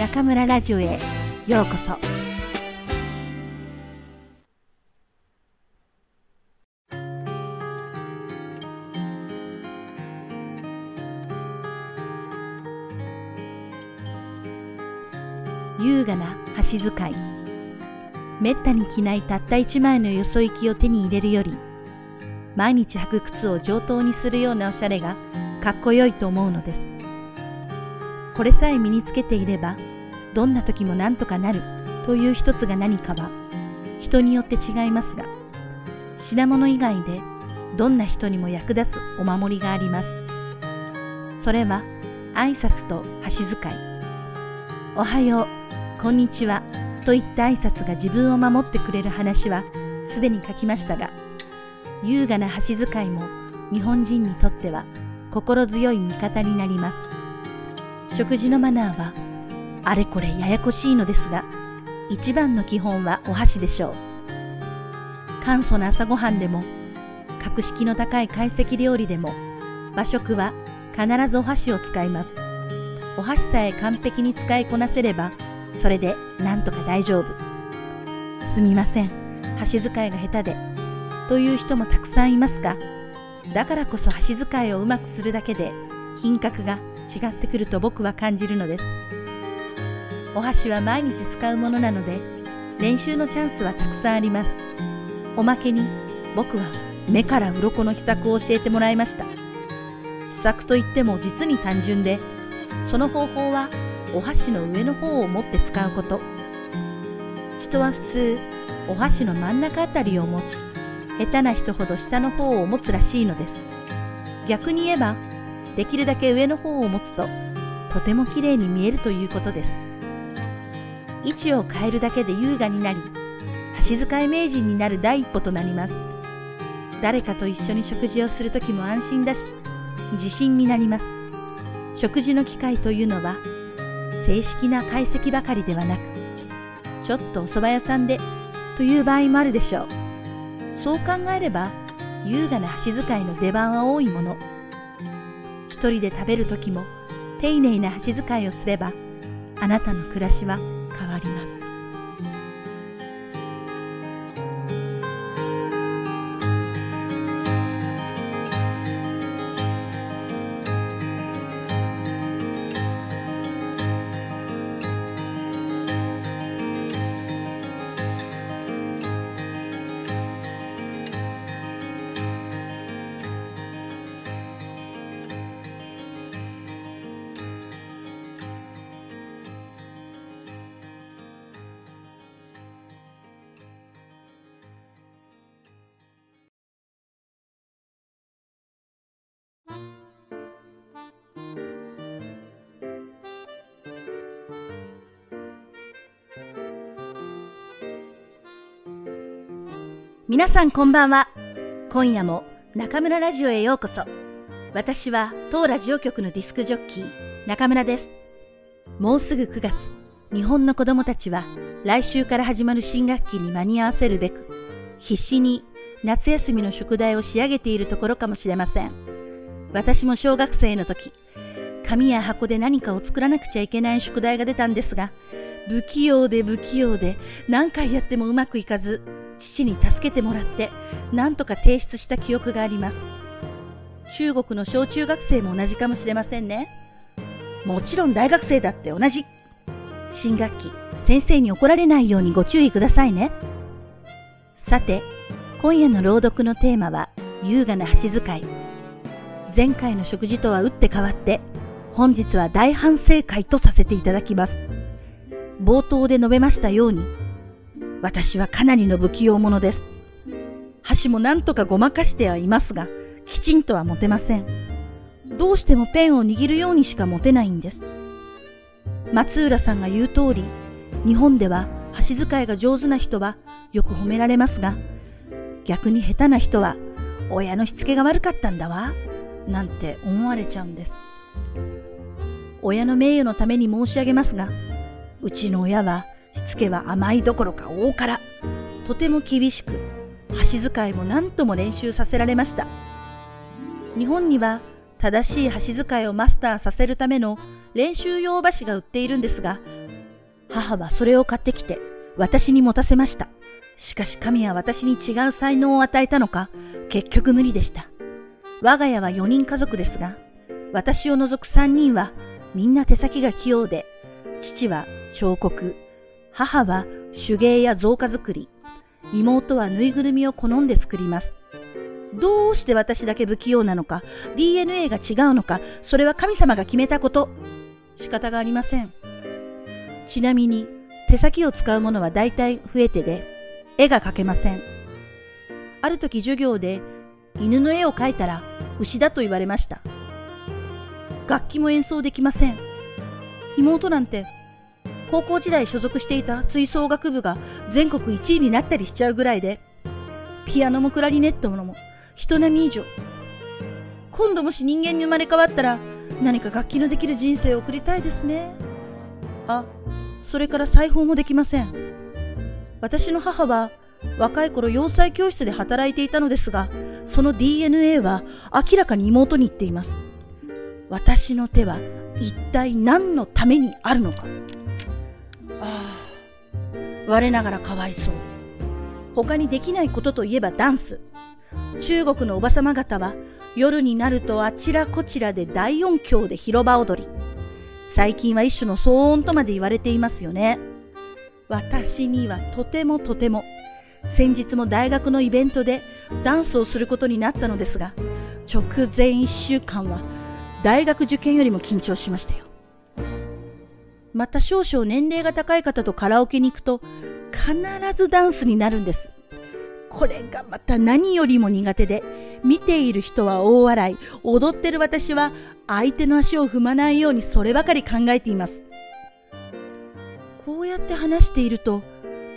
中村ラジオへようこそ。優雅な箸使い。めったに着ないたった一枚のよそ行きを手に入れるより毎日履く靴を上等にするようなおしゃれがかっこよいと思うのです。これさえ身につけていればどんな時も何とかなるという一つが何かは人によって違いますが品物以外でどんな人にも役立つお守りがあります。それは挨拶と箸使い。おはようこんにちはといった挨拶が自分を守ってくれる話はすでに書きましたが優雅な箸使いも日本人にとっては心強い味方になります。食事のマナーはあれこれややこしいのですが一番の基本はお箸でしょう。簡素な朝ごはんでも格式の高い懐石料理でも和食は必ずお箸を使います。お箸さえ完璧に使いこなせればそれでなんとか大丈夫。すみません。箸使いが下手でという人もたくさんいますがだからこそ箸使いをうまくするだけで品格が違ってくると僕は感じるのです。お箸は毎日使うものなので練習のチャンスはたくさんあります。おまけに僕は目から鱗の秘策を教えてもらいました。秘策といっても実に単純でその方法はお箸の上の方を持って使うこと。人は普通お箸の真ん中あたりを持ち下手な人ほど下の方を持つらしいのです。逆に言えばできるだけ上の方を持つととてもきれいに見えるということです。位置を変えるだけで優雅になり箸使い名人になる第一歩となります。誰かと一緒に食事をするときも安心だし自信になります。食事の機会というのは正式な解析ばかりではなくちょっとお蕎麦屋さんでという場合もあるでしょう。そう考えれば優雅な箸使いの出番は多いもの。一人で食べる時も丁寧な箸遣いをすればあなたの暮らしは変わります。皆さんこんばんは。今夜も中村ラジオへようこそ。私は当ラジオ局のディスクジョッキー、中村です。もうすぐ9月、日本の子供たちは来週から始まる新学期に間に合わせるべく、必死に夏休みの宿題を仕上げているところかもしれません。私も小学生の時、紙や箱で何かを作らなくちゃいけない宿題が出たんですが、不器用で不器用で何回やってもうまくいかず、父に助けてもらって何とか提出した記憶があります。中国の小中学生も同じかもしれませんね。もちろん大学生だって同じ。新学期先生に怒られないようにご注意くださいね。さて今夜の朗読のテーマは優雅な箸使い。前回の食事とは打って変わって本日は大反省会とさせていただきます。冒頭で述べましたように私はかなりの不器用者です。箸も何とかごまかしてはいますが、きちんとは持てません。どうしてもペンを握るようにしか持てないんです。松浦さんが言う通り、日本では箸使いが上手な人はよく褒められますが、逆に下手な人は親のしつけが悪かったんだわ、なんて思われちゃうんです。親の名誉のために申し上げますが、うちの親はつけは甘いどころか大辛とても厳しく箸使いも何とも練習させられました日本には正しい箸使いをマスターさせるための練習用箸が売っているんですが母はそれを買ってきて私に持たせました。しかし神は私に違う才能を与えたのか、結局無理でした。我が家は4人家族ですが、私を除く3人はみんな手先が器用で、父は彫刻、母は手芸や造花作り、妹はぬいぐるみを好んで作ります。どうして私だけ不器用なのか、DNA が違うのか、それは神様が決めたこと。仕方がありません。ちなみに、手先を使うものは大体増えてで、絵が描けません。ある時授業で、犬の絵を描いたら牛だと言われました。楽器も演奏できません。妹なんて、高校時代所属していた吹奏楽部が全国1位になったりしちゃうぐらいで、ピアノもクラリネットも人並み以上。今度もし人間に生まれ変わったら、何か楽器のできる人生を送りたいですね。あ、それから裁縫もできません。私の母は若い頃洋裁教室で働いていたのですが、その DNA は明らかに妹に言っています。私の手は一体何のためにあるのかああ我ながらかわいそう。他にできないことといえばダンス。中国のおばさま方は夜になるとあちらこちらで大音響で広場踊り。最近は一種の騒音とまで言われていますよね。私にはとてもとても。先日も大学のイベントでダンスをすることになったのですが直前1週間は大学受験よりも緊張しましたよ。また少々年齢が高い方とカラオケに行くと必ずダンスになるんです。これがまた何よりも苦手で、見ている人は大笑い、踊ってる私は相手の足を踏まないようにそればかり考えています。こうやって話していると、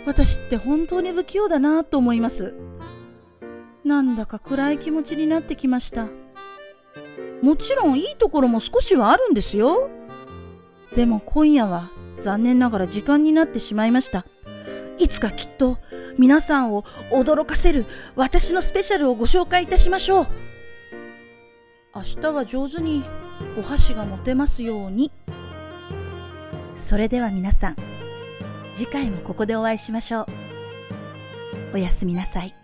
私って本当に不器用だなと思います。なんだか暗い気持ちになってきました。もちろんいいところも少しはあるんですよ。でも今夜は残念ながら時間になってしまいました。いつかきっと皆さんを驚かせる私のスペシャルをご紹介いたしましょう。明日は上手にお箸が持てますように。それでは皆さん、次回もここでお会いしましょう。おやすみなさい。